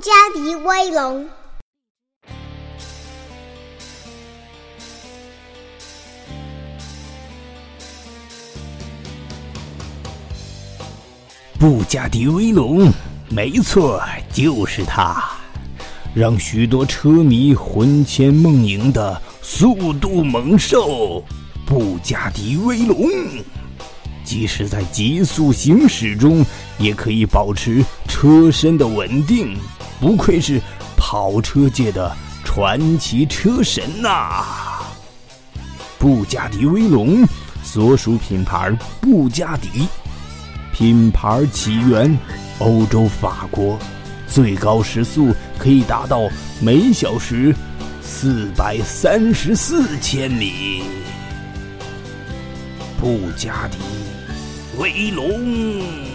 加迪威龙。布加迪威龙，没错，就是它，让许多车迷魂牵梦萦的速度猛兽——布加迪威龙，即使在急速行驶中，也可以保持车身的稳定，不愧是跑车界的传奇车神呐！布加迪威龙所属品牌布加迪。品牌起源欧洲法国，最高时速可以达到每小时四百三十四千米。布加迪威龙。